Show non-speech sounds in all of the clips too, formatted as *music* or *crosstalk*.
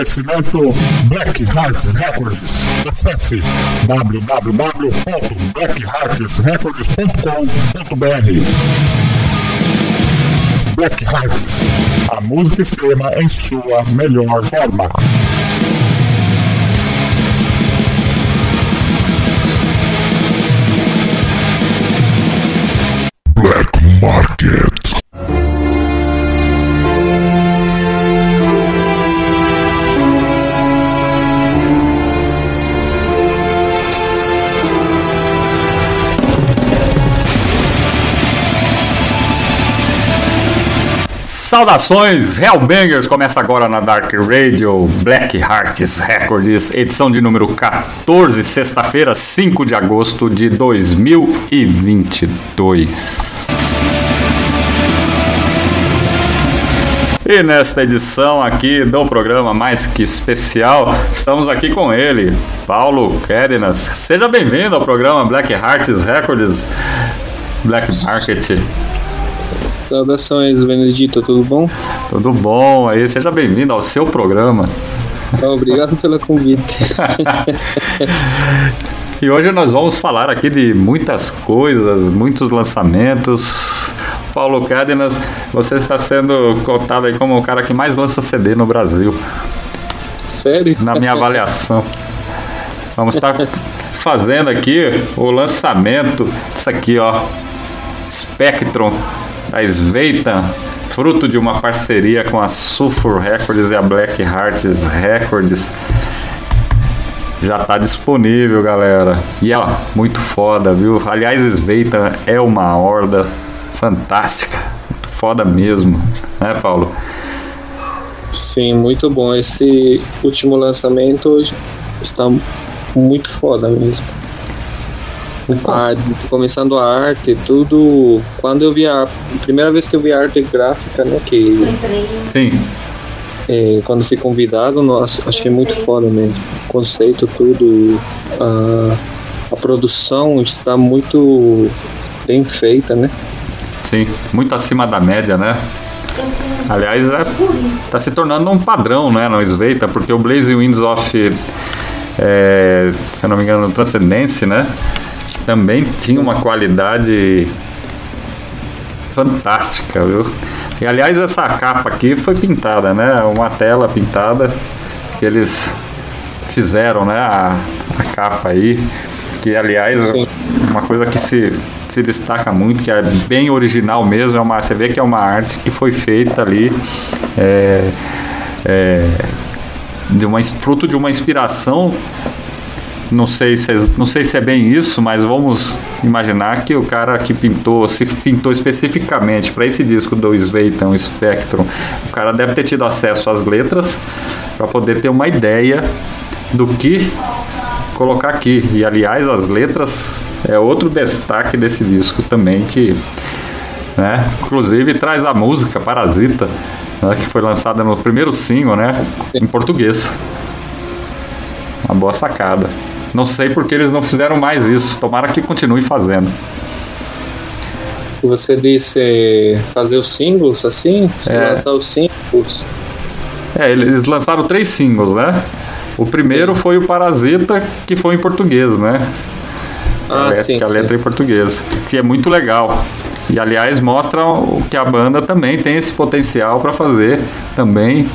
Oferecimento Black Hearts Records. Acesse www.blackheartsrecords.com.br. Black Hearts, a música extrema em sua melhor forma. Black Market. Saudações, Hellbangers! Começa agora na Dark Radio, Black Hearts Records, edição de número 14, sexta-feira, 5 de agosto de 2022. E nesta edição aqui do programa mais que especial, estamos aqui com ele, Paulo Kédenas. Seja bem-vindo ao programa Black Hearts Records, Black Market. Saudações, Benedito, tudo bom? Tudo bom aí? Seja bem-vindo ao seu programa. Obrigado pelo convite. *laughs* e hoje nós vamos falar aqui de muitas coisas, muitos lançamentos. Paulo Cárdenas, você está sendo cotado aí como o cara que mais lança CD no Brasil. Sério? Na minha avaliação. Vamos estar *laughs* fazendo aqui o lançamento disso aqui, ó. Spectrum a Sveita, fruto de uma parceria com a Sulfur Records e a Black Hearts Records. Já tá disponível, galera. E ó, muito foda, viu? Aliás, Sveita é uma horda fantástica. Muito foda mesmo, né, Paulo? Sim, muito bom. Esse último lançamento está muito foda mesmo. A, começando a arte, tudo. Quando eu vi a, a primeira vez que eu vi a arte gráfica, né? Que, Sim. É, quando fui convidado, nossa, achei muito foda mesmo. O conceito, tudo. A, a produção está muito bem feita, né? Sim, muito acima da média, né? Aliás, está é, tá se tornando um padrão, né? No Sveita, porque o Blaze Winds of. É, se eu não me engano, Transcendence, né? Também tinha uma qualidade fantástica, viu? E aliás, essa capa aqui foi pintada, né? Uma tela pintada que eles fizeram, né? A, a capa aí, que aliás, Sim. uma coisa que se, se destaca muito, que é bem original mesmo, é uma, você vê que é uma arte que foi feita ali. É, é, de uma, fruto de uma inspiração não sei se é, não sei se é bem isso, mas vamos imaginar que o cara que pintou, se pintou especificamente para esse disco do Sveitan Spectrum, o cara deve ter tido acesso às letras para poder ter uma ideia do que colocar aqui. E aliás, as letras é outro destaque desse disco também que, né, inclusive traz a música Parasita, né, que foi lançada no primeiro single, né, em português. Uma boa sacada. Não sei porque eles não fizeram mais isso. Tomara que continue fazendo. Você disse fazer os singles assim? É. Lançar os singles? É, eles lançaram três singles, né? O primeiro foi o Parasita, que foi em português, né? Ah, a letra, sim, que a sim. letra é em português. Que é muito legal. E aliás mostra que a banda também tem esse potencial para fazer também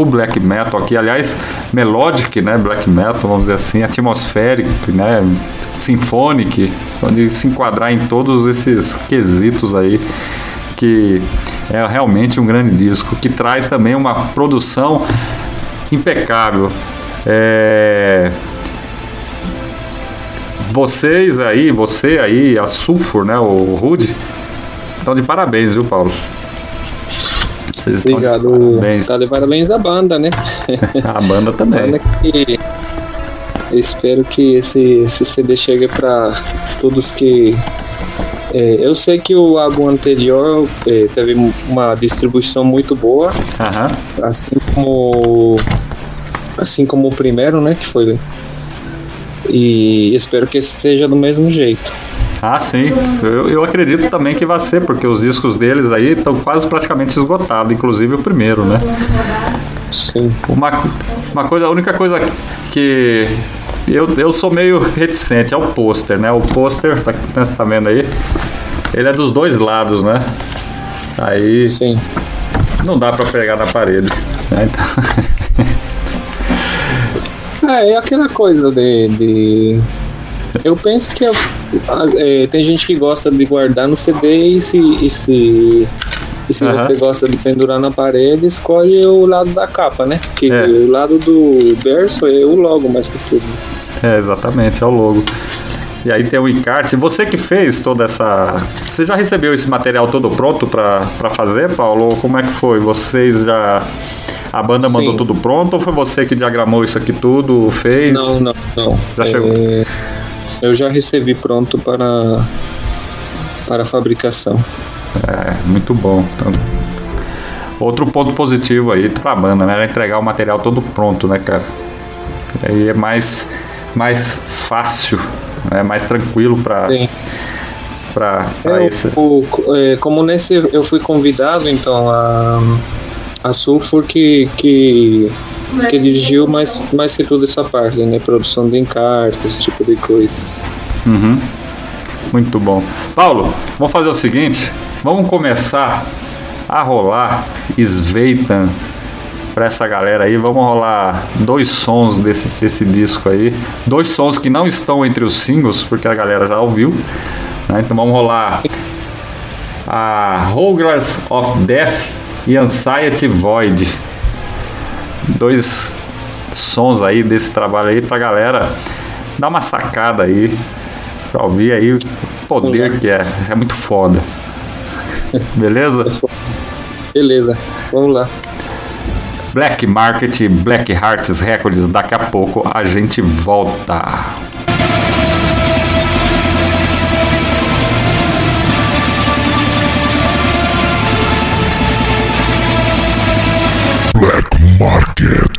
o black metal aqui, aliás, melodic, né, black metal, vamos dizer assim, atmospheric, né, symphonic, pode se enquadrar em todos esses quesitos aí que é realmente um grande disco que traz também uma produção impecável. É... Vocês aí, você aí, a Sulfur, né, o Rude, estão de parabéns, viu, Paulo? Vocês Obrigado. Parabéns. Tá de parabéns à banda, né? *laughs* A banda também. A banda que espero que esse, esse CD chegue para todos que. É, eu sei que o álbum anterior é, teve uma distribuição muito boa, Aham. assim como assim como o primeiro, né, que foi. E espero que esse seja do mesmo jeito. Ah, sim. Eu, eu acredito também que vai ser, porque os discos deles aí estão quase praticamente esgotados, inclusive o primeiro, né? Sim. Uma, uma coisa, a única coisa que eu, eu sou meio reticente é o pôster, né? O pôster, tá, você tá vendo aí? Ele é dos dois lados, né? Aí Sim. não dá pra pegar na parede. Né? Então, *laughs* É, é aquela coisa de. de- Eu penso que é- é, tem gente que gosta de guardar no CD e se. E se, e se você gosta de pendurar na parede, escolhe o lado da capa, né? Porque É. o lado do berço é o logo mais que tudo. é, exatamente, é o logo. E aí tem o encarte. Você que fez toda essa. Você já recebeu esse material todo pronto pra, pra fazer, Paulo? Ou como é que foi? Vocês já. A banda mandou Sim. tudo pronto ou foi você que diagramou isso aqui tudo, fez? Não, não, não. Já chegou. Eu já recebi pronto para. para fabricação. É, muito bom. Então, outro ponto positivo aí pra banda, né? Era entregar o material todo pronto, né, cara? Aí é mais, mais fácil, é mais tranquilo Sim. pra, pra É, esse. o- o- é, como nesse eu fui convidado, então a, a Sulfur que, que, que dirigiu mais, mais que tudo essa parte, né? Produção de encartes, esse tipo de coisa. Uhum. Muito bom. Paulo, vamos fazer o seguinte: vamos começar a rolar Sveitan pra essa galera aí. Vamos rolar dois sons desse, desse disco aí. Dois sons que não estão entre os singles, porque a galera já ouviu. né? Então vamos rolar a Hogwarts of Death e Anxiety Void. Dois sons aí desse trabalho aí pra galera dar uma sacada aí pra ouvir aí o poder que é. É muito foda. *laughs* Beleza? Beleza, vamos lá. Black Market, Black Hearts Records. Daqui a pouco a gente volta. Market.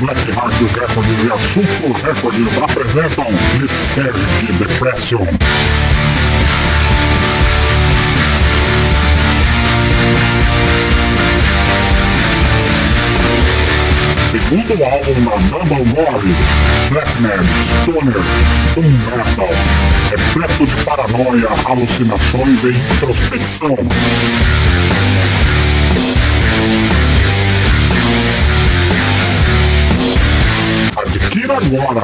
Black Heart Records e a Sulfur Records apresentam Lysergic Depression. Segundo álbum na Double Gore, Blackman, Stoner, Doom Metal, repleto de paranoia, alucinações e introspecção. Adquira agora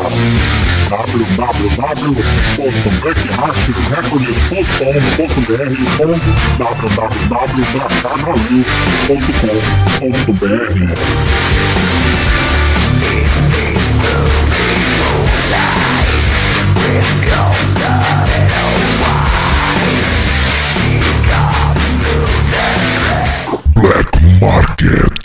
www.blackheartrecords.com.br ou www.brasil.com.br Black Market.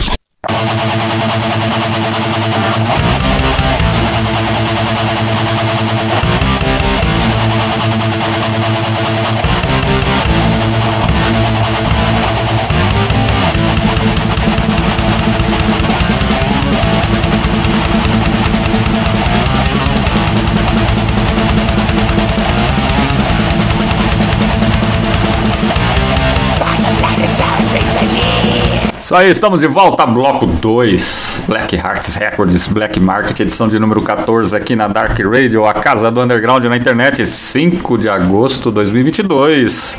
Isso aí, estamos de volta, bloco 2, Black Hearts Records, Black Market, edição de número 14 aqui na Dark Radio, a casa do underground na internet, 5 de agosto de 2022,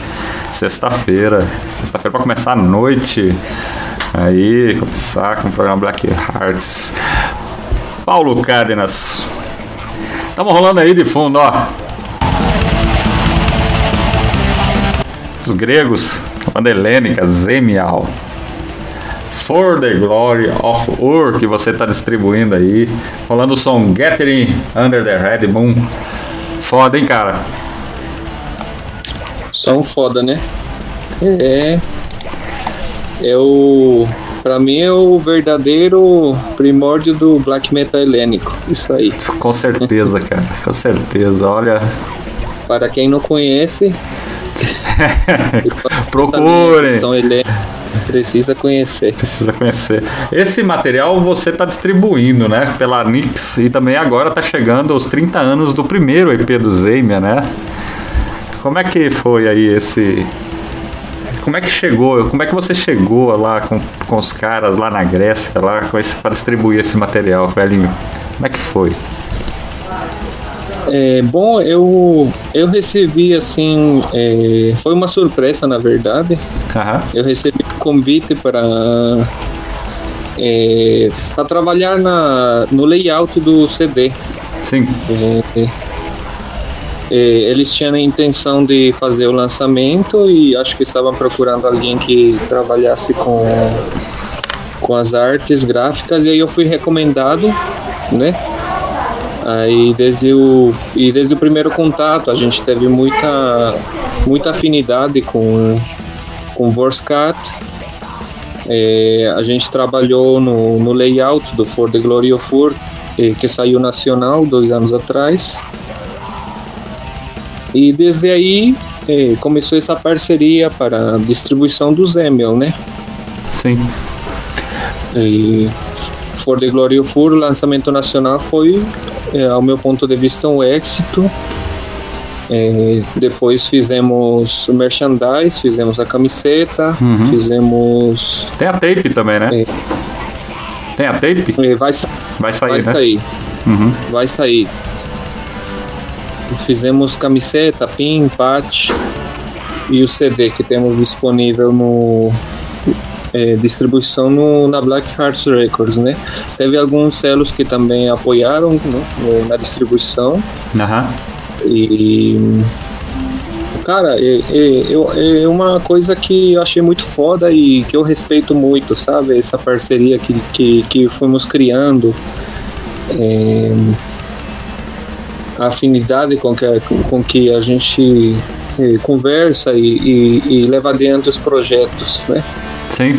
sexta-feira, sexta-feira para começar a noite, aí, começar com o programa Black Hearts. Paulo Cárdenas, estamos rolando aí de fundo, ó. Os gregos, banda helênica, Zemial. For the Glory of Ur, que você está distribuindo aí. Rolando o som Gathering Under the Red Moon. Foda, hein, cara? Som foda, né? É. É o. Pra mim é o verdadeiro primórdio do black metal helênico. Isso aí. Com certeza, *laughs* cara. Com certeza. Olha, Para quem não conhece, *laughs* *laughs* procurem. são helênicos, precisa conhecer. Precisa conhecer. Esse material você está distribuindo, né? Pela Nix e também agora está chegando aos 30 anos do primeiro EP do Zemia, né? Como é que foi aí esse. Como é que chegou? Como é que você chegou lá com, com os caras lá na Grécia, lá para distribuir esse material, velhinho? Como é que foi? É, bom, eu, eu recebi assim. é, foi uma surpresa, na verdade. Aham. Eu recebi um convite para. É, para trabalhar na, no layout do CD. Sim. É, é, eles tinham a intenção de fazer o lançamento e acho que estavam procurando alguém que trabalhasse com, com as artes gráficas e aí eu fui recomendado, né? Aí desde o e desde o primeiro contato a gente teve muita muita afinidade com com Vorscat. É, a gente trabalhou no, no layout do For the Glory of Ur, eh, que saiu nacional dois anos atrás. E desde aí eh, começou essa parceria para a distribuição do Zemel, né? Sim. E For the Glory of Ur, o lançamento nacional foi, eh, ao meu ponto de vista, um êxito. Eh, depois fizemos o merchandise, fizemos a camiseta, Uhum. fizemos. Tem a tape também, né? É. Tem a tape? eh, vai, sa- Vai sair, vai né? sair. Uhum. vai sair. Fizemos camiseta, pin, patch e o CD que temos disponível no é, distribuição no, na Black Hearts Records, né? Teve alguns selos que também apoiaram né, no- na distribuição Aham. e cara, é, é, é uma coisa que eu achei muito foda e que eu respeito muito, sabe? Essa parceria que, que, que fomos criando. É, a afinidade com que, com que a gente eh, conversa e, e, e leva adiante os projetos, né? Sim.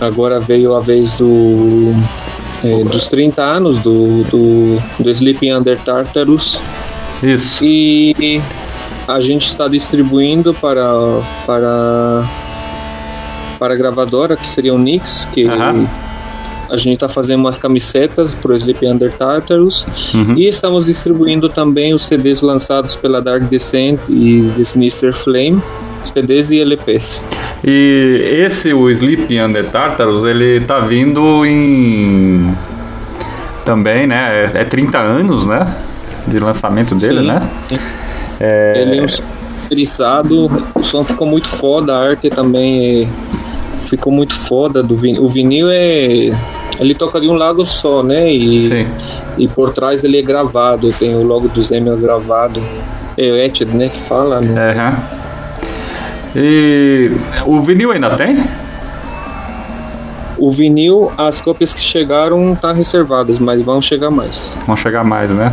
Agora veio a vez do eh, dos 30 anos do, do, do Sleeping Under Tartarus Isso. e a gente está distribuindo para para para a gravadora que seria o Nix que a gente está fazendo umas camisetas pro Sleep Under Tartarus Uhum. e estamos distribuindo também os CDs lançados pela Dark Descent e The Sinister Flame, CDs e LPs. E esse, o Sleep Under Tartarus, ele tá vindo em. Também, né? É, é 30 anos, né? De lançamento dele, Sim. né? Ele é um o som ficou muito foda, a arte também é- ficou muito foda do vinil. O vinil é. Ele toca de um lado só, né? E, Sim. e por trás ele é gravado, tem o logo do Zemel gravado. É o etched, né? Que fala, né? É, aham. E o vinil ainda tem? O vinil, as cópias que chegaram tá reservadas, mas vão chegar mais. Vão chegar mais, né?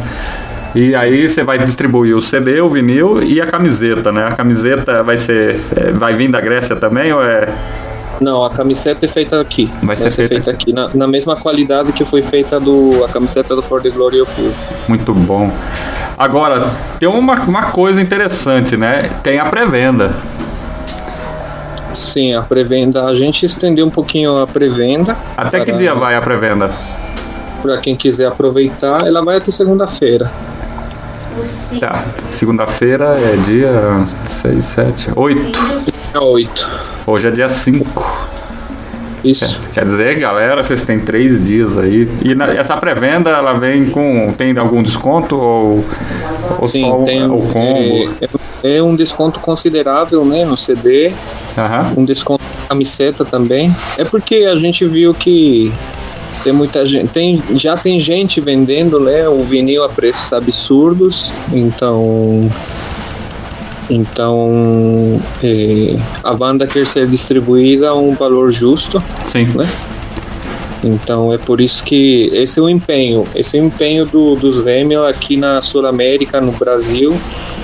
E aí você vai distribuir o CD, o vinil e a camiseta, né? A camiseta vai ser. é, Vai vir da Grécia também ou é. Não, a camiseta é feita aqui. Vai ser feita aqui, na, na mesma qualidade que foi feita do, a camiseta do For the Glory of You. Muito bom. Agora, tem uma, uma coisa interessante, né? Tem a pré-venda. Sim, a pré-venda, a gente estendeu um pouquinho a pré-venda. Até que dia vai a pré-venda? Para quem quiser aproveitar, ela vai até segunda-feira. Tá. Segunda-feira é dia 6, 7, 8. É 8. Hoje é dia 5. Isso. Quer dizer, galera, vocês têm três dias aí. E na- essa pré-venda, ela vem com. Tem algum desconto ou, ou Sim, só o- tem o combo? é, é um desconto considerável, né, no CD, Aham. um desconto na camiseta também. É porque a gente viu que tem muita gente, tem, já tem gente vendendo, né, o vinil a preços absurdos, então então é, a banda quer ser distribuída a um valor justo, Sim. né? Então é por isso que esse é o empenho, esse é o empenho do, do Zemel aqui na Sul América, no Brasil,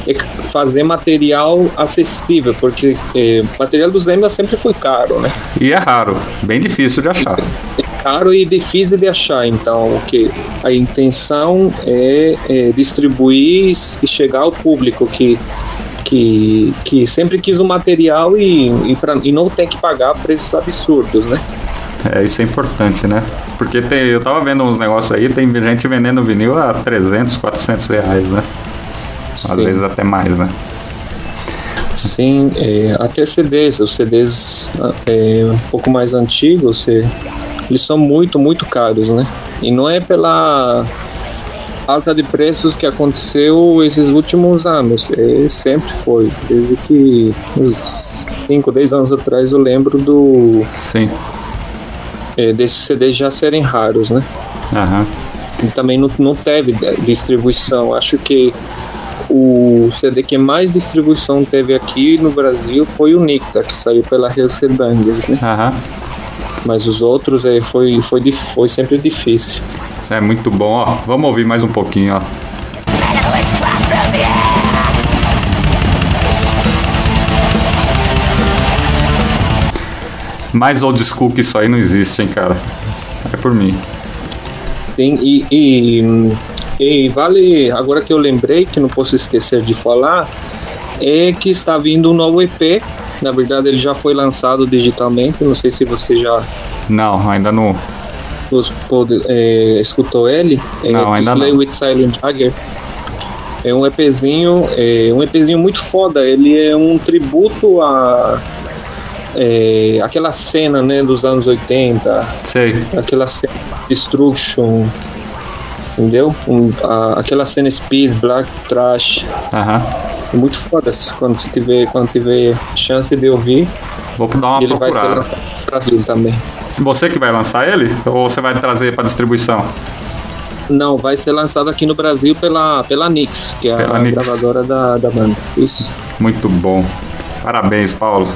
é fazer material acessível, porque é, material do Zemel sempre foi caro, né? E é raro. Bem difícil de achar. É caro e difícil de achar, então o que a intenção é, é distribuir e chegar ao público que que, que sempre quis o material e, e, pra, e não tem que pagar preços absurdos, né? É, isso é importante, né? Porque tem, eu tava vendo uns negócios aí, tem gente vendendo vinil a 300, 400 reais, né? Às Sim. vezes até mais, né? Sim, é, até CDs, os CDs é, um pouco mais antigos, é, eles são muito, muito caros, né? E não é pela alta de preços que aconteceu esses últimos anos, é, sempre foi. Desde que uns 5, 10 anos atrás eu lembro do Sim. é, desses CDs já serem raros, né? Aham. E também não, não teve distribuição. Acho que o CD que mais distribuição teve aqui no Brasil foi o Nicta, que saiu pela Hell's Bangers, né? Mas os outros é, foi, foi, foi sempre difícil. É muito bom, ó. Vamos ouvir mais um pouquinho, ó. Mais old school que isso aí não existe, hein, cara. É por mim. Sim, e, e, e vale, agora que eu lembrei, que não posso esquecer de falar, é que está vindo um novo EP. Na verdade, ele já foi lançado digitalmente. Não sei se você já Não, ainda não. pôde, é, escutou ele. É, Não, ainda Slay não. with Silent Jagger. É um EPzinho, é um EPzinho muito foda. Ele é um tributo a é, aquela cena, né, dos anos 80, Sei. aquela cena Destruction, entendeu? Um, a- aquela cena Speed, Black Trash, Aham. é muito foda quando você tiver, quando tiver chance de ouvir. Vou dar uma ele vai ser procurada. lançado no Brasil também. Você que vai lançar ele? Ou você vai trazer para distribuição? Não, vai ser lançado aqui no Brasil pela, pela Nix, que é Pela a Nix. gravadora da, da banda. Isso. Muito bom. Parabéns, Paulo.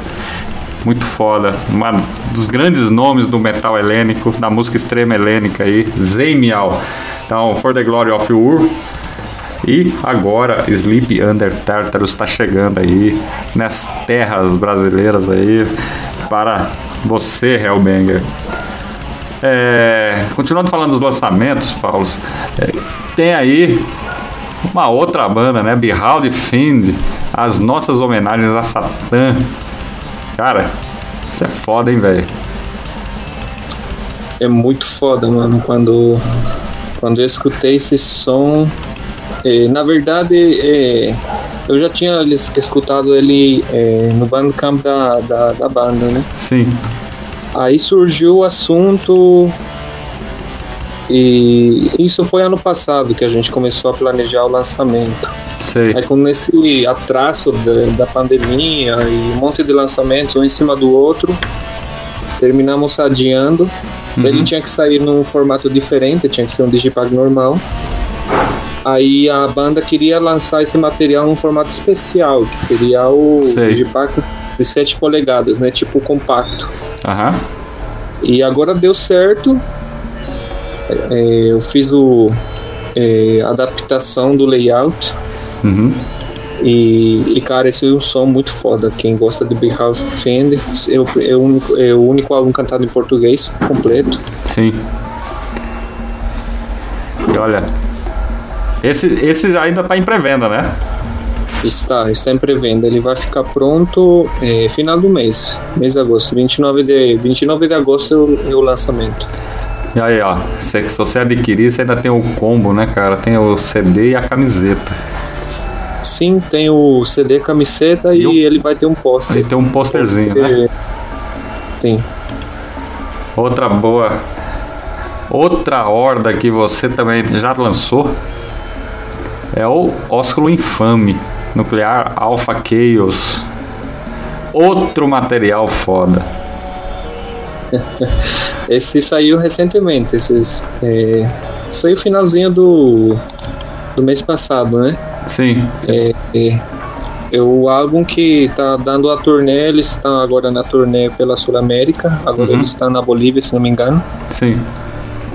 Muito foda. Um dos grandes nomes do metal helênico, da música extrema helênica aí, Zemial. Então, For the Glory of Ur. E agora, Sleep Under Tartarus está chegando aí nas terras brasileiras aí para você, Hellbanger. É, continuando falando dos lançamentos, Paulo, é, tem aí uma outra banda, né? Behold Fiend, as nossas homenagens a Satã. Cara, isso é foda, hein, velho? é muito foda, mano. Quando, quando eu escutei esse som, é, na verdade, é, eu já tinha es- escutado ele é, no bandcamp da, da, da banda, né? Sim. Aí surgiu o assunto e isso foi ano passado que a gente começou a planejar o lançamento. Sei. Aí com nesse atraso da, da pandemia e um monte de lançamentos um em cima do outro, terminamos adiando. Ele tinha que sair num formato diferente, tinha que ser um Digipack normal. Aí a banda queria lançar esse material num formato especial, que seria o Sei. Digipack de 7 polegadas, né? Tipo compacto. Aham. E agora deu certo. É, eu fiz o é, adaptação do layout. Uhum. E, e, cara, esse é um som muito foda. Quem gosta de Big House Fender, eu, é, o único, é o único álbum cantado em português completo. Sim. E olha. Esse, esse já ainda tá em pré-venda, né? Está, está em pré-venda. Ele vai ficar pronto é, final do mês, mês de agosto. 29 de, 29 de agosto é o, é o lançamento. E aí, ó. Se, se você adquirir, você ainda tem o combo, né, cara? Tem o CD e a camiseta. Sim, tem o CD camiseta e, E ele vai ter um pôster. Aí tem um posterzinho, né? Sim. Outra boa. Outra horda que você também já lançou é o Ósculo Infame Nuclear Alpha Chaos. Outro material foda. *laughs* Esse saiu recentemente. Esses, é, saiu finalzinho do, do mês passado, né? Sim. É, é, é o álbum que tá dando a turnê, eles estão agora na turnê pela Sul América, agora Uhum. eles estão na Bolívia, se não me engano. Sim.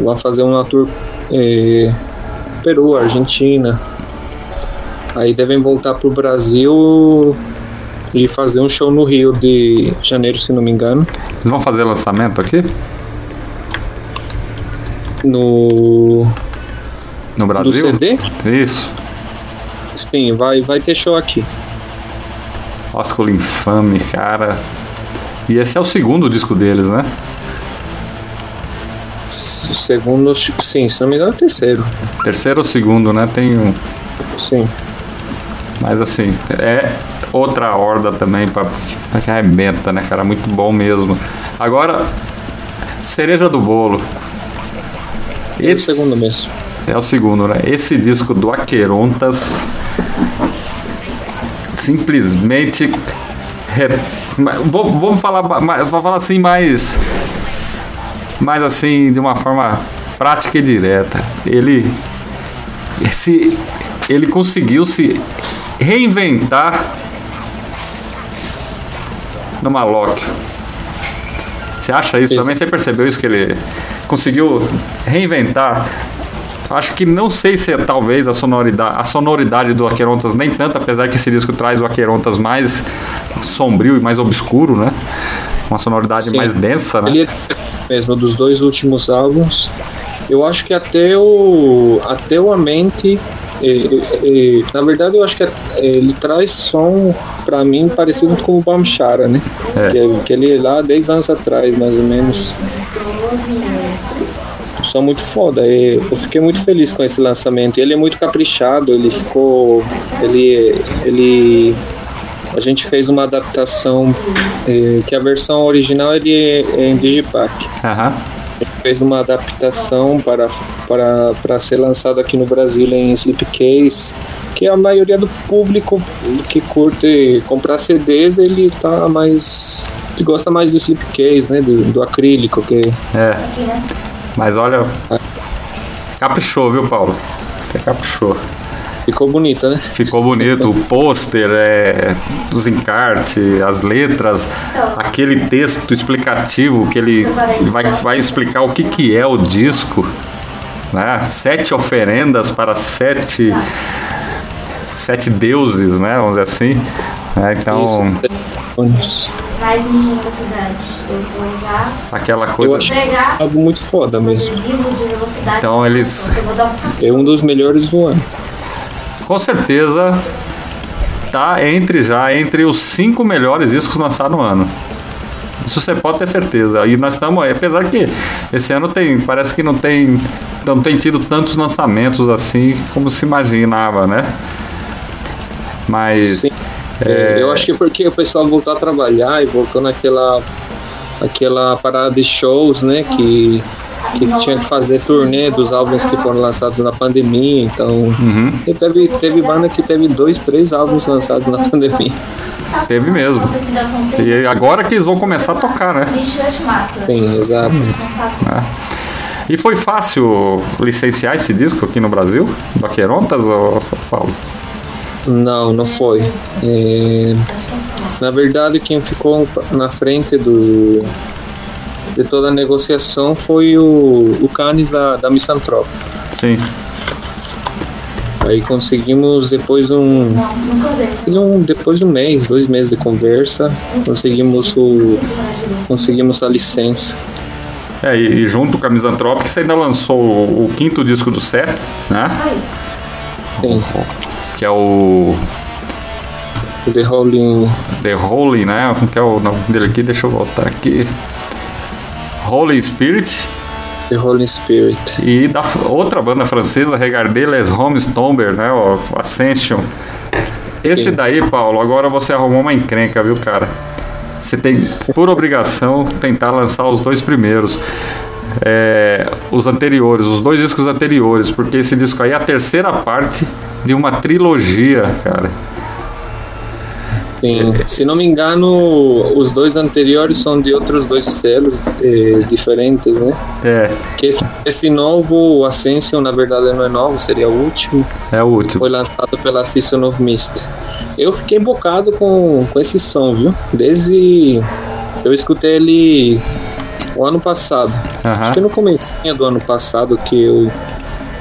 Vão fazer uma tour é, Peru, Argentina. Aí devem voltar pro Brasil e fazer um show no Rio de janeiro, se não me engano. Eles vão fazer lançamento aqui No no do Brasil? CD? Isso. Sim, vai, vai ter show aqui. Ósculo Infame, cara. E esse é o segundo disco deles, né? O segundo, sim, se não me engano, é o terceiro. Terceiro ou segundo, né? Tem um. Sim. Mas assim, é outra horda também pra, pra que arrebenta, né, cara? Muito bom mesmo. Agora, cereja do bolo. É o segundo mesmo. É o segundo, né? Esse disco do Aquerontas simplesmente re- ma- vou- Vamos falar, vou falar assim mais mais assim de uma forma prática e direta. Ele esse ele conseguiu se reinventar no Malocchio. Você acha isso Isso. também? Você percebeu isso que ele conseguiu reinventar? Acho que não sei se é talvez a sonoridade, a sonoridade do Aquerontas nem tanto, apesar que esse disco traz o Aquerontas mais sombrio e mais obscuro, né? Uma sonoridade Sim. mais densa, né? Ele é mesmo dos dois últimos álbuns. Eu acho que até o até o Amente, é, é, é, na verdade eu acho que é- ele traz som pra mim parecido com o Bamchara, né? É. Que, que ele é lá 10 anos atrás, mais ou menos. Som muito foda. é, Eu fiquei muito feliz com esse lançamento. Ele é muito caprichado, ele ficou. Ele. ele a gente fez uma adaptação é, que a versão original ele é, é em Digipack. Aham. Fez uma adaptação para, para, para ser lançado aqui no Brasil em Slipcase, que a maioria do público que curte comprar CDs, ele tá mais. Ele gosta mais do Slipcase, né? Do, do acrílico, que É. Mas olha. Caprichou, viu, Paulo? Você caprichou. ficou bonita, né? Ficou bonito. O pôster, é, os encartes, as letras, aquele texto explicativo que ele vai, vai explicar o que, que é o disco. Né? Sete oferendas para sete, sete deuses, né? Vamos dizer assim. né? Então, Isso. Mais engenhosidade. Eu vou usar aquela Eu coisa. acho pegar algo muito foda mesmo. Então, eles- É um dos melhores do ano. Com certeza tá entre já entre os cinco melhores discos lançados no ano. Isso você pode ter certeza. E nós estamos, apesar que esse ano tem, parece que não tem, não tem tido tantos lançamentos assim como se imaginava, né? Mas Sim. É. Eu acho que porque o pessoal voltou a trabalhar e voltou naquela aquela parada de shows, né? Que, que tinha que fazer turnê dos álbuns que foram lançados na pandemia. Então, Uhum. teve, teve banda que teve dois, três álbuns lançados na *laughs* pandemia. teve mesmo. E agora que eles vão começar a tocar, né? Sim, exato. né? E foi fácil licenciar esse disco aqui no Brasil? Do Aquerontas ou Paulo? Não, não foi. É, na verdade, quem ficou na frente do de toda a negociação foi o, o Canis da, da Misanthropic. Sim. Aí conseguimos, depois de um, um- depois de um mês, dois meses de conversa, conseguimos, o, conseguimos a licença. É, e, junto com a Misanthropic, você ainda lançou o, o quinto disco do set, né? Sim, Que é o The Rolling The Holy, né? Como que é o nome dele aqui? Deixa eu voltar aqui. Holy Spirit The Rolling Spirit. e da outra banda francesa, Regardez les Hommes Tomber, né? O Ascension. Esse Sim. daí, Paulo, agora você arrumou uma encrenca, viu, cara? Você tem, por obrigação, tentar lançar os dois primeiros. É, os anteriores, os dois discos anteriores, porque esse disco aí é a terceira parte de uma trilogia, cara. Sim. Se não me engano, os dois anteriores são de outros dois selos eh, diferentes, né? É, Que esse, esse novo, o Ascension, na verdade não é novo, seria o último. é o último. Foi lançado pela Season of Mist. Eu fiquei bocado com, com esse som, viu? Desde. Eu escutei ele o ano passado. Acho que no começo do ano passado que eu.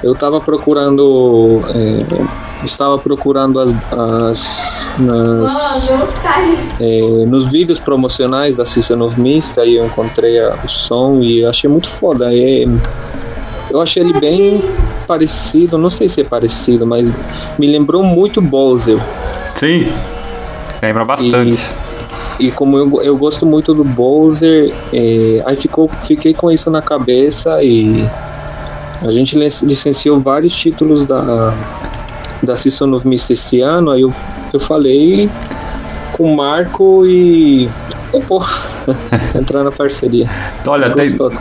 Eu tava procurando. eh, estava procurando as. as nas, tá. eh, nos vídeos promocionais da Season of Mist, aí eu encontrei a- o som e eu achei muito foda. É, eu achei ele bem parecido, não sei se é parecido, mas me lembrou muito Bowser. Sim, lembra bastante. E como eu, eu gosto muito do Bowser, eh, aí ficou, fiquei com isso na cabeça e a gente lic- licenciou vários títulos da, da Season of Mist este ano, aí eu, eu falei com o Marco e. Pô, *laughs* entrar na parceria. Olha, tem, Gostou.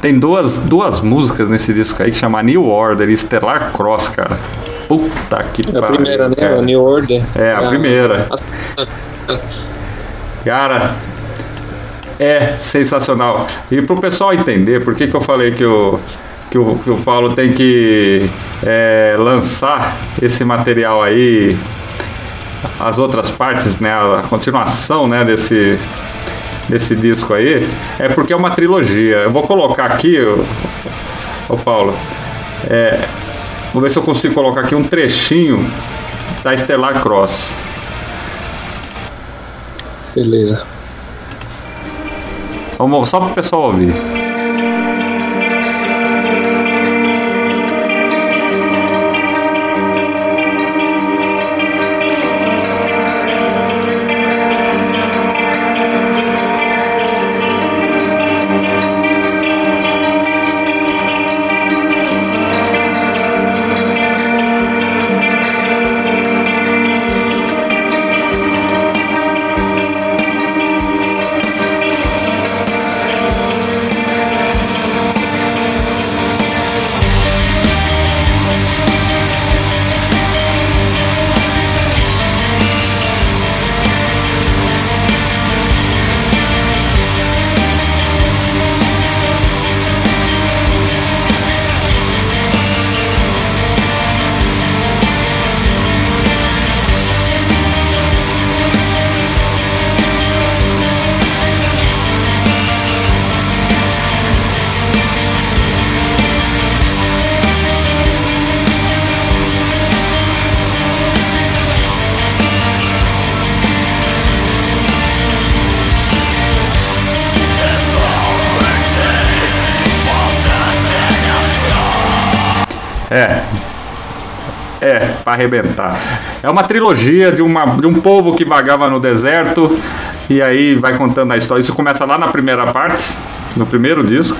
tem duas, duas músicas nesse disco aí que chama New Order e Stellar Cross, cara. Puta que É a pariu, primeira, né? O New Order. É, a Ah, primeira. a- Cara, é sensacional. E pro pessoal entender por que, que eu falei que o, que o, que o Paulo tem que é, lançar esse material aí, as outras partes, né, a continuação né, desse, desse disco aí, é porque é uma trilogia. Eu vou colocar aqui, ô Paulo, é, vou ver se eu consigo colocar aqui um trechinho da Stellar Cross. Beleza. Vamos, só pro pessoal ouvir. Arrebentar. É uma trilogia de, uma, de um povo que vagava no deserto E aí vai contando a história. Isso começa lá na primeira parte, no primeiro disco.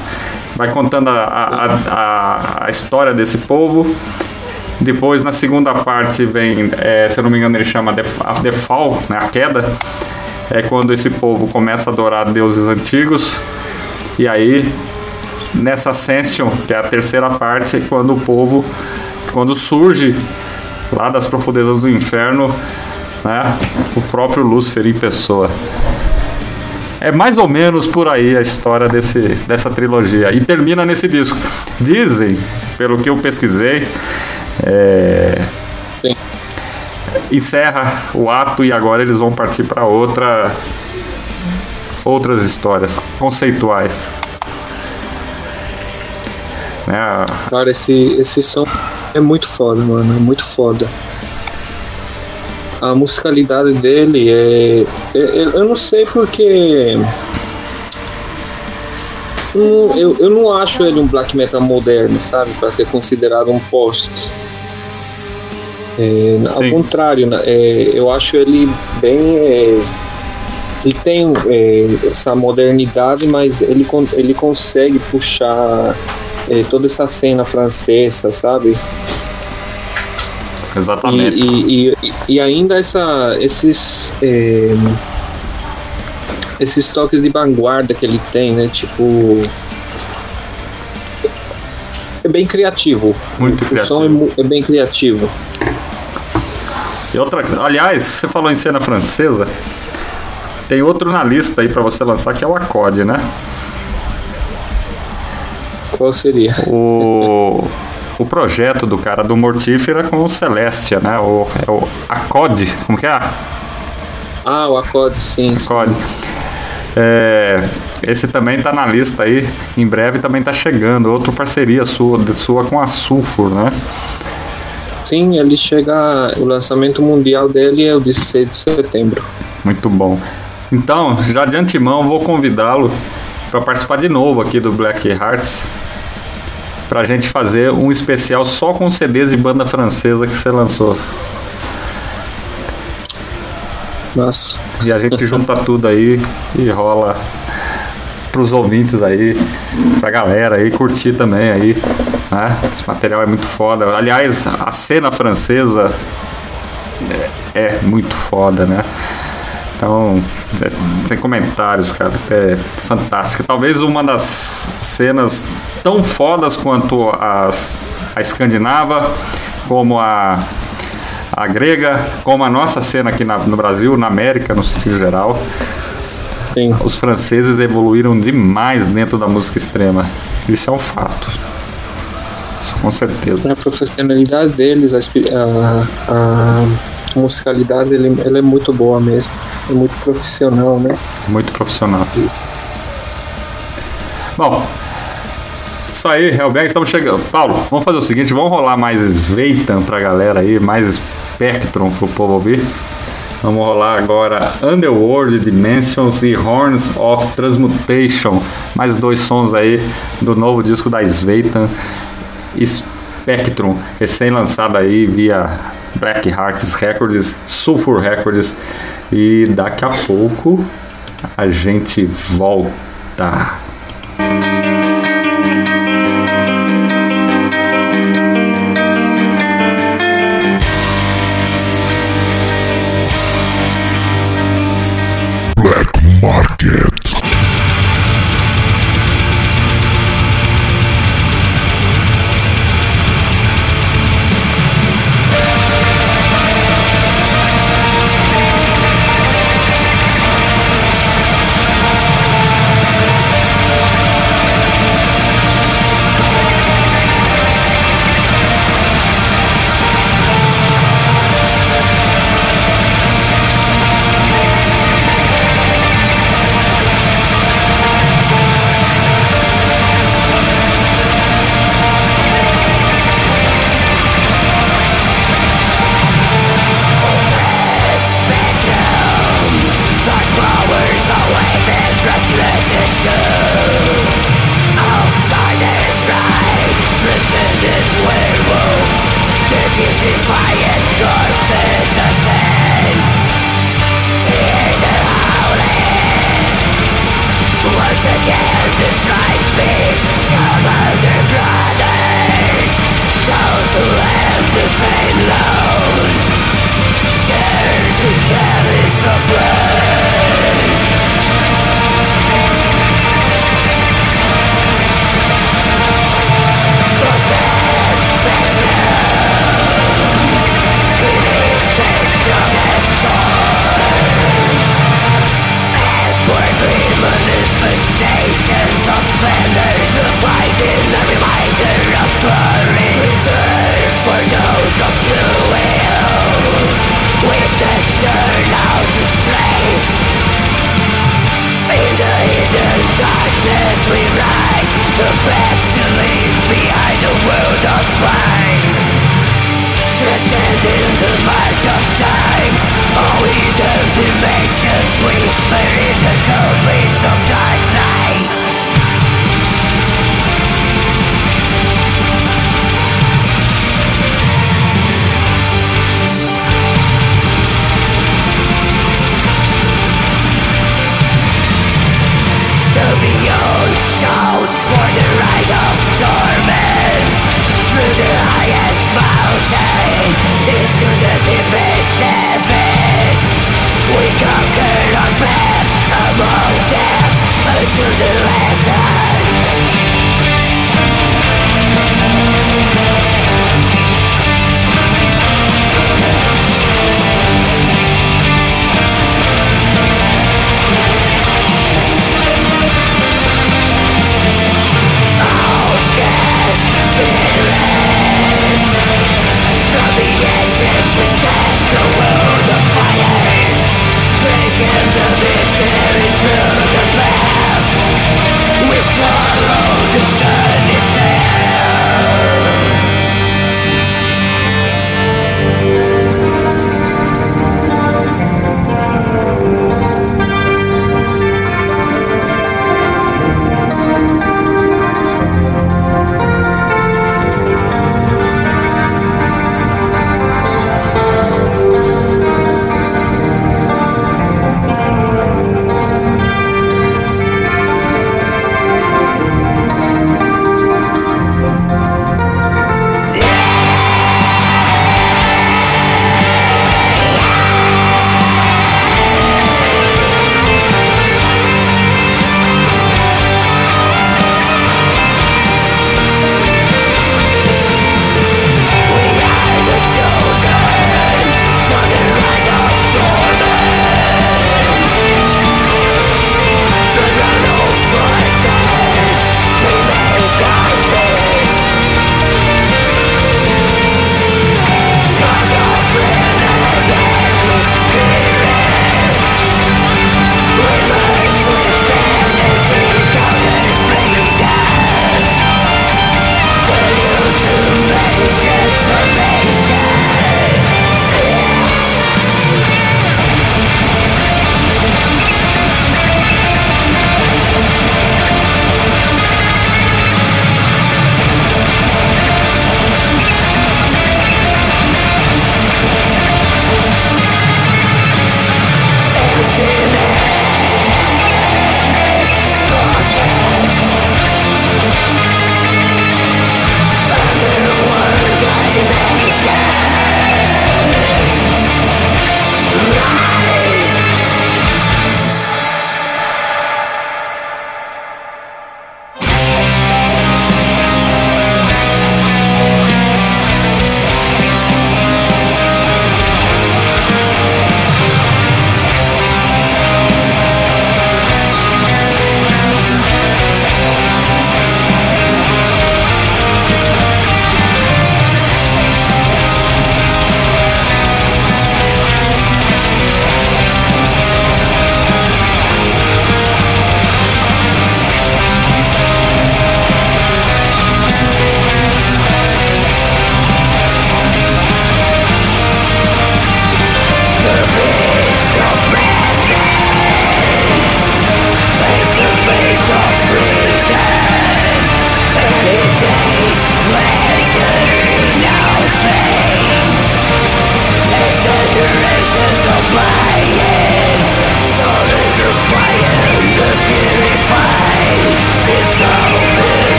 Vai contando a, a, a, a história desse povo. Depois, na segunda parte, vem, é, se eu não me engano, ele chama The, Fall, né, a queda. É quando esse povo começa a adorar deuses antigos. E aí, nessa Ascension, que é a terceira parte, é quando o povo, quando surge lá das profundezas do inferno, né, o próprio Lúcifer em pessoa. É mais ou menos por aí a história desse, dessa trilogia. E termina nesse disco. Dizem, pelo que eu pesquisei, é, encerra o ato e agora eles vão partir para outra outras histórias conceituais. Né? Cara, esse, esse som é muito foda, mano. É muito foda. A musicalidade dele é. é, é eu não sei porque. eu, eu não acho ele um black metal moderno, sabe? Para ser considerado um post. É, ao contrário, né? é, eu acho ele bem. É, ele tem é, essa modernidade, mas ele, ele consegue puxar é, toda essa cena francesa, sabe? Exatamente. E, e, e, e ainda essa, esses. É, esses toques de vanguarda que ele tem, né? Tipo. É bem criativo. Muito o criativo. O som é, é bem criativo. E outra, aliás, você falou em cena francesa. Tem outro na lista aí para você lançar que é o Acorde, né? Qual seria? O, o projeto do cara do Mortífera com o Celestia, né? O, é o Acode, como que é? Ah, o Acode, sim. Acode. É, esse também tá na lista aí. Em breve também tá chegando. Outra parceria sua, sua com a Sulfur, né? Sim, ele chega. O lançamento mundial dele é o 16 de setembro. Muito bom. Então, já de antemão, vou convidá-lo para participar de novo aqui do Black Hearts pra gente fazer um especial só com CDs de banda francesa que você lançou. Nossa. E a gente junta tudo aí e rola pros ouvintes aí, pra galera aí curtir também aí. Né? Esse material é muito foda. Aliás, a cena francesa é, é muito foda, né? Então, é, sem comentários, cara. É fantástico. Talvez uma das cenas tão fodas quanto as, a escandinava, como a, a grega, como a nossa cena aqui na, no Brasil, na América, no sentido geral. Sim. Os franceses evoluíram demais dentro da música extrema. Isso é um fato. Isso, com certeza. A profissionalidade deles, a, a, a musicalidade ele, ela é muito boa mesmo. É muito profissional, né? Muito profissional. Bom, isso aí, Hellbang, estamos chegando. Paulo, vamos fazer o seguinte, vamos rolar mais Sveitan pra galera aí, mais Spectrum pro povo ouvir. Vamos rolar agora Underworld Dimensions e Horns of Transmutation. Mais dois sons aí do novo disco da Sveitan Spectrum, recém-lançado aí via Black Hearts Records, Sulfur Records. E daqui a pouco a gente volta. Black Market.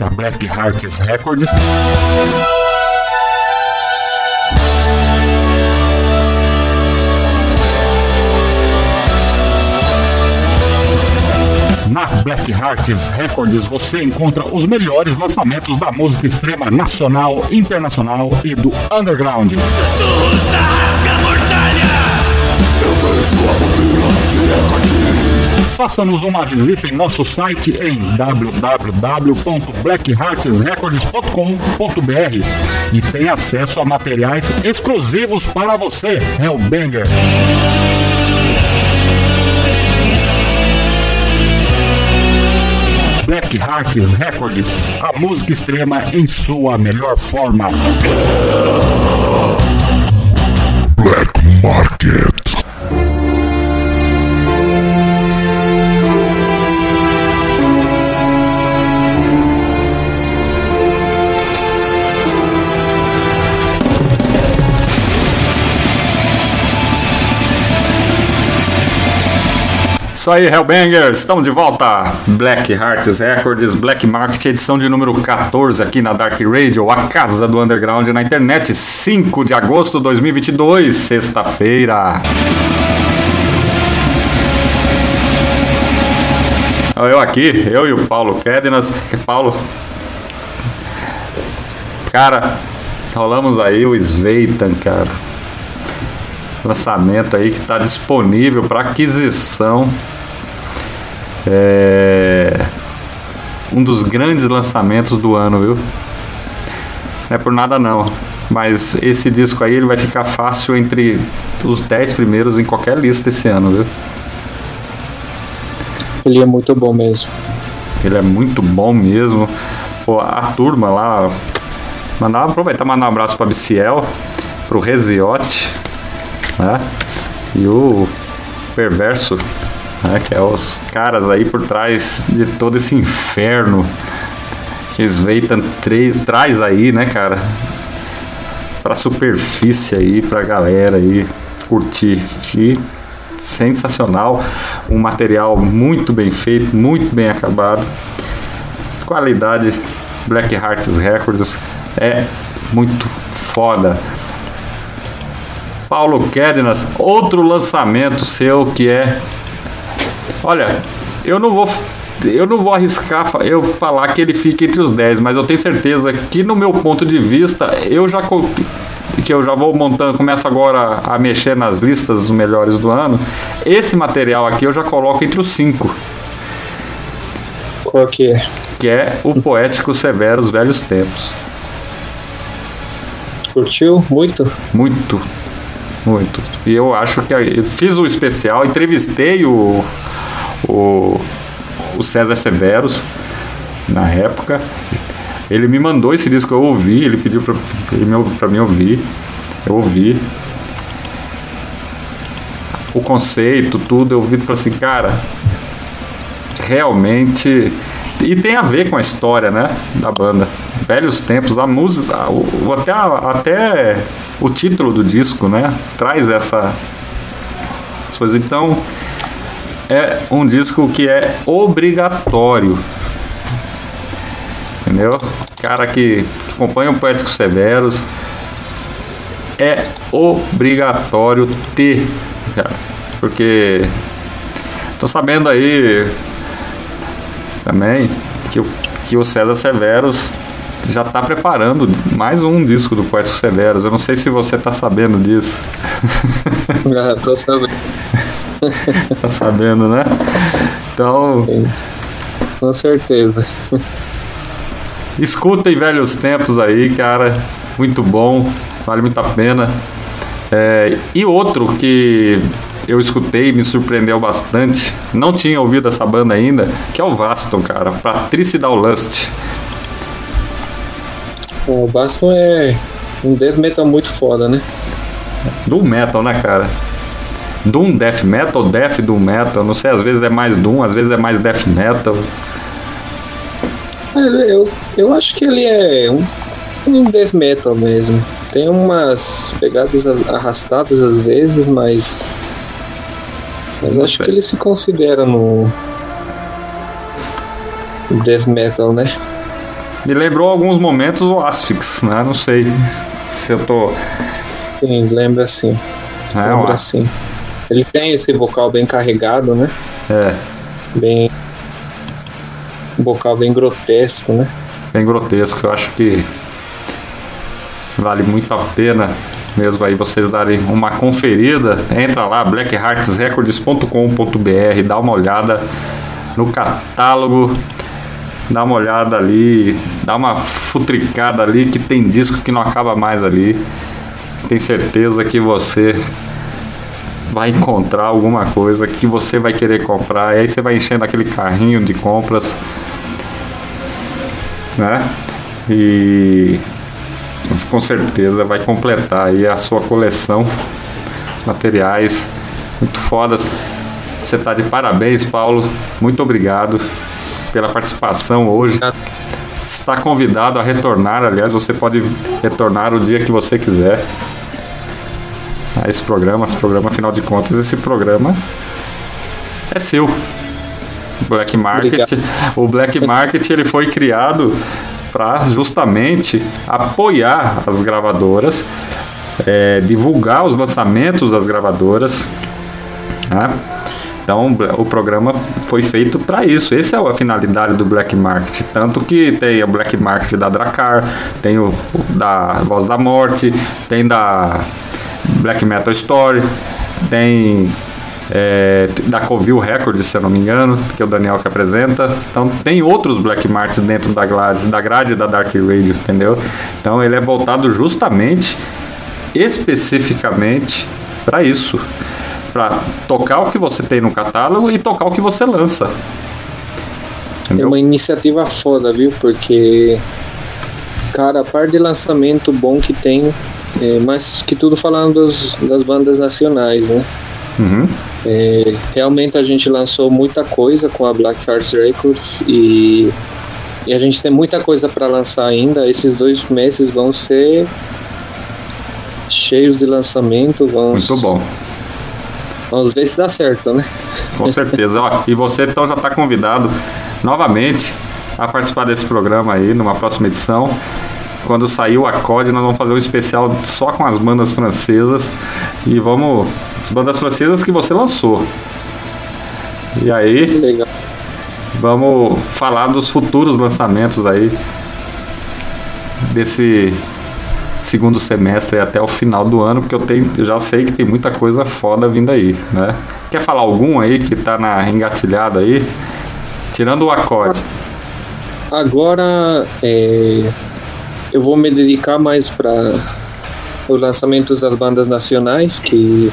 Black Hearts Records? Na Black Hearts Records você encontra os melhores lançamentos da música extrema nacional, internacional e do underground. Faça-nos uma visita em nosso site em www.blackheartsrecords.com.br e tenha acesso a materiais exclusivos para você, Hellbanger. Black Records, a música extrema em sua melhor forma. Black Market. Isso aí, Hellbangers, estamos de volta. Black Hearts Records, Black Market, edição de número 14 aqui na Dark Radio, a casa do underground na internet, 5 de agosto de 2022, sexta-feira. Eu aqui, eu e o Paulo Kédenas. Paulo, cara, rolamos aí o Sveitan, cara. Lançamento aí que está disponível para aquisição. É um dos grandes lançamentos do ano, viu? Não é por nada não, mas esse disco aí ele vai ficar fácil entre os 10 primeiros em qualquer lista esse ano, viu? Ele é muito bom mesmo. Ele é muito bom mesmo. Pô, a turma lá. Mandar, aproveitar e mandar um abraço pra Biciel, pro Reziote, né? E o Perverso, né? Que é os caras aí por trás de todo esse inferno que Sveitan traz aí, né, cara? Pra superfície aí, pra galera aí curtir. E sensacional, um material muito bem feito, muito bem acabado. Qualidade Black Hearts Records é muito foda. Paulo Kédenas, outro lançamento seu que é. Olha, eu não vou. Eu não vou arriscar eu falar que ele fica entre os 10, mas eu tenho certeza que no meu ponto de vista, eu já que eu já vou montando, começo agora a mexer nas listas dos melhores do ano. Esse material aqui eu já coloco entre os 5. Qual que é? Que é o poético Severos Velhos Tempos. Curtiu? Muito? Muito, muito. E eu acho que eu fiz o especial, entrevistei o, o, o César Severos na época. Ele me mandou esse disco, eu ouvi, ele pediu pra mim ouvir. Eu ouvi. O conceito, tudo, eu ouvi e falei assim, cara, realmente. E tem a ver com a história, né? Da banda. Velhos tempos, a música, até, até o título do disco, né? Traz essa coisa. Então, é um disco que é obrigatório. Entendeu? Cara que acompanha o Poético Severos, é obrigatório ter, cara. Porque tô sabendo aí também que que o César Severos já está preparando mais um disco do Poético Severos. Eu não sei se você está sabendo disso. *laughs* Ah, tô sabendo. *laughs* tá sabendo, né? Então. Com certeza. Escutem velhos tempos aí, cara. Muito bom, vale muito a pena. É, e outro que eu escutei me surpreendeu bastante, não tinha ouvido essa banda ainda, que é o Vaston, cara. Patricidal Lust. O Baston é um death metal muito foda, né? Doom Metal, né, cara? Doom Death Metal, Death Doom Metal, não sei, às vezes é mais Doom, às vezes é mais Death Metal. Eu, eu acho que ele é um, um death metal mesmo. Tem umas pegadas arrastadas às vezes, mas. Mas Não acho sei. que ele se considera no. Death metal, né? Me lembrou alguns momentos o Asphyx, né? Não sei se eu tô. Sim, lembra sim. É, lembra As- sim. Ele tem esse vocal bem carregado, né? é, Bem. Um vocal bem grotesco, né? bem grotesco. Eu acho que vale muito a pena mesmo aí vocês darem uma conferida. Entra lá, blackheartsrecords.com.br, dá uma olhada no catálogo, dá uma olhada ali, dá uma futricada ali que tem disco que não acaba mais ali. Tem certeza que você vai encontrar alguma coisa que você vai querer comprar. E aí você vai enchendo aquele carrinho de compras, né? E com certeza vai completar aí a sua coleção, os materiais muito fodas. Você tá de parabéns, Paulo. Muito obrigado pela participação hoje. Está convidado a retornar, aliás, você pode retornar o dia que você quiser a esse programa, esse programa, afinal de contas, esse programa é seu. Black Market, Obrigado. o Black Market ele foi criado para justamente apoiar as gravadoras, é, divulgar os lançamentos das gravadoras. né? Então o programa foi feito para isso. Essa é a finalidade do Black Market. Tanto que tem o Black Market da Dracar, tem o, da Voz da Morte, tem da Black Metal Story, tem é, da Covil Records, se eu não me engano, que é o Daniel que apresenta. Então tem outros Black Markets dentro da grade, da grade da Dark Radio, entendeu? Então ele é voltado justamente, especificamente para isso, para tocar o que você tem no catálogo e tocar o que você lança. É Entendeu? uma iniciativa foda, viu? Porque, cara, a par de lançamento bom que tem, é, mas que tudo falando dos- das bandas nacionais, né? Uhum. É, realmente a gente lançou muita coisa com a Black Arts Records e, e a gente tem muita coisa para lançar ainda. Esses dois meses vão ser cheios de lançamento. Vamos, Muito bom. Vamos ver se dá certo, né? Com certeza. Ó, e você então já está convidado novamente a participar desse programa aí numa próxima edição. Quando sair o acorde, nós vamos fazer um especial só com as bandas francesas e vamos as bandas francesas que você lançou. E aí, Legal. vamos falar dos futuros lançamentos aí desse segundo semestre até o final do ano, porque eu tenho, eu já sei que tem muita coisa foda vindo aí, né? Quer falar algum aí que tá na engatilhada aí? Tirando o acorde. agora é, eu vou me dedicar mais para os lançamentos das bandas nacionais que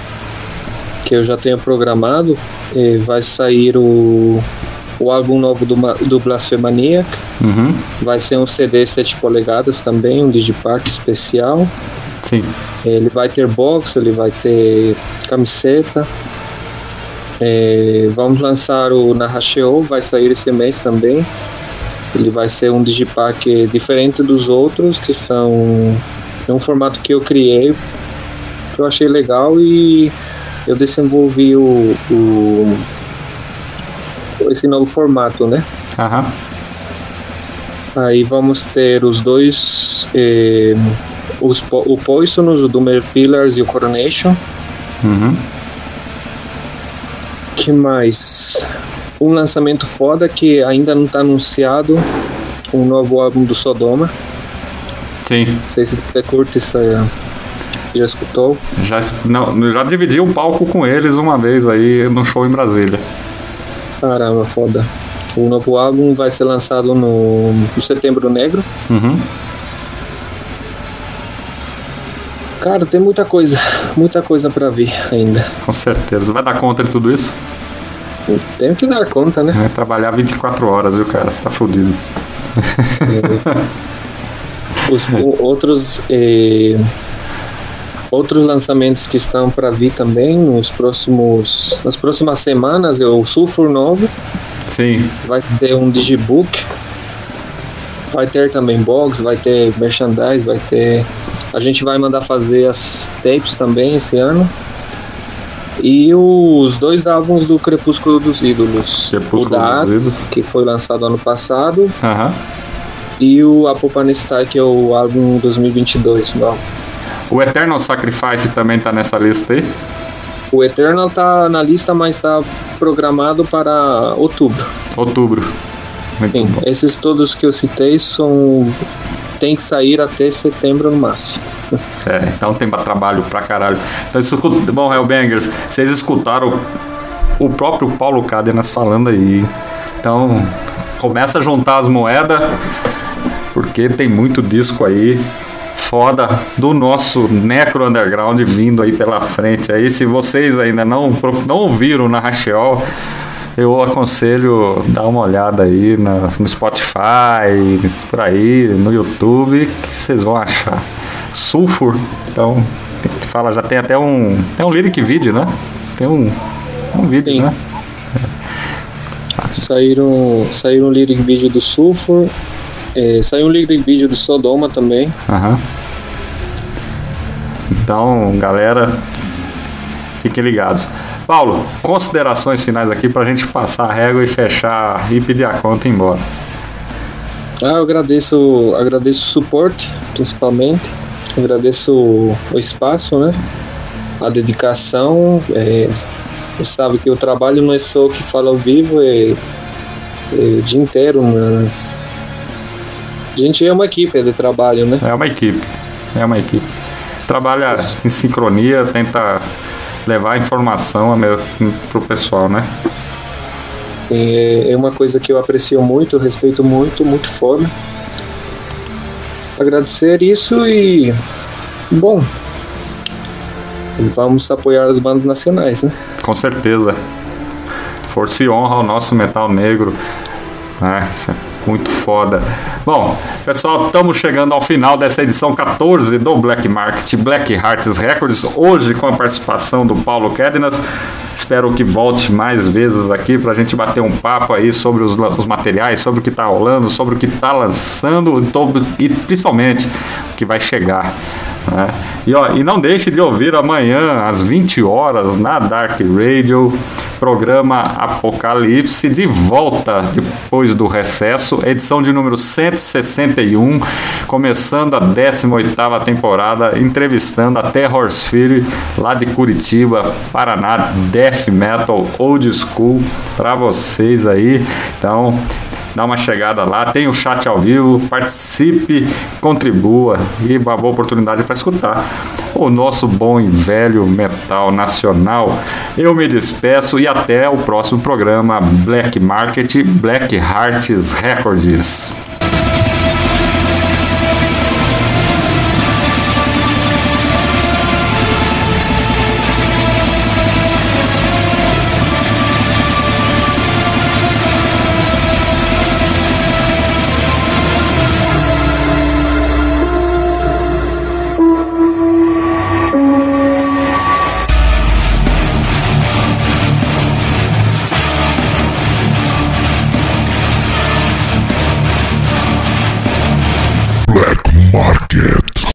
que eu já tenho programado. É, vai sair o, o álbum novo do, do Blasphemaniac. Uhum. Vai ser um CD 7 polegadas também, um Digipack especial. Sim. Ele vai ter box, ele vai ter camiseta. É, vamos lançar o Narracheo, vai sair esse mês também. Ele vai ser um digipack diferente dos outros, que estão é um formato que eu criei, que eu achei legal e eu desenvolvi o, o esse novo formato, né? Aham. Aí vamos ter os dois, eh, os, o Poisonous, o Doomer Pillars e o Coronation. Uhum. que mais? Um lançamento foda que ainda não tá anunciado, um novo álbum do Sodoma. Sim. Não sei se você curte isso aí. Já escutou? Já, não, já dividi o palco com eles uma vez aí no show em Brasília. Caramba, foda. O novo álbum vai ser lançado no, no Setembro Negro. Uhum. Cara, tem muita coisa, muita coisa pra vir ainda. Com certeza. Vai dar conta de tudo isso? Tenho que dar conta, né? Vai trabalhar 24 horas, viu, cara? Você tá fudido. *laughs* Os o- outros eh, outros lançamentos que estão para vir também nos próximos nas próximas semanas é o Sulfur novo, Sim. vai ter um digibook, vai ter também box, vai ter merchandise, vai ter a gente vai mandar fazer as tapes também esse ano. E os dois álbuns do Crepúsculo dos Ídolos. Crepúsculo o da dos Ídolos. que foi lançado ano passado, Aham. e o Apopanestai, que é o álbum 2022 novo. O Eternal Sacrifice também tá nessa lista aí? O Eternal tá na lista, mas tá programado para outubro. Outubro. Muito Sim, bom. esses todos que eu citei são tem que sair até setembro no máximo. *laughs* É, então tem trabalho pra caralho. Então, isso, bom, Hellbangers, vocês escutaram o, o próprio Paulo Cádenas falando aí. Então, começa a juntar as moedas, porque tem muito disco aí foda do nosso Necro Underground vindo aí pela frente. Aí, se vocês ainda não, não ouviram na Racheol, eu aconselho dar uma olhada aí na- no Spotify, por aí, no YouTube, que vocês vão achar. Sulfur, então, fala, já tem até um, tem um lyric vídeo, né? Tem um, um vídeo, Sim. né? Saíram, saíram um lyric vídeo do Sulfur, é, saiu um lyric vídeo do Sodoma também. Aham. Então, galera, fiquem ligados. Paulo, considerações finais aqui pra gente passar a régua e fechar e pedir a conta e ir embora. Ah, eu agradeço, agradeço o suporte, principalmente. Agradeço o, o espaço, né? A dedicação. É, você sabe que o trabalho não é só o que fala ao vivo, é, é o dia inteiro. Né? A gente é uma equipe de trabalho, né? É uma equipe. É uma equipe. Trabalha em sincronia, tenta levar a informação para o pessoal, né? É, é uma coisa que eu aprecio muito, respeito muito, muito foda. Agradecer isso e. Bom. Vamos apoiar as bandas nacionais, né? Com certeza. Força e honra ao nosso metal negro. Ah, isso é muito foda. Bom, pessoal, estamos chegando ao final dessa edição 14 do Black Market Black Hearts Records. Hoje com a participação do Paulo Kédenas. Espero que volte mais vezes aqui para a gente bater um papo aí sobre os, os materiais, sobre o que está rolando, sobre o que está lançando e principalmente o que vai chegar. né? E, ó, e não deixe de ouvir amanhã às 20 horas na Dark Radio, programa Apocalipse de volta depois do recesso, edição de número 161, começando a 18ª temporada, entrevistando a Terror Sphere lá de Curitiba, Paraná, Death Metal Old School para vocês aí. Então, dá uma chegada lá, tem o chat ao vivo, participe, contribua e uma boa oportunidade para escutar o nosso bom e velho metal nacional. Eu me despeço e até o próximo programa Black Market Black Hearts Records.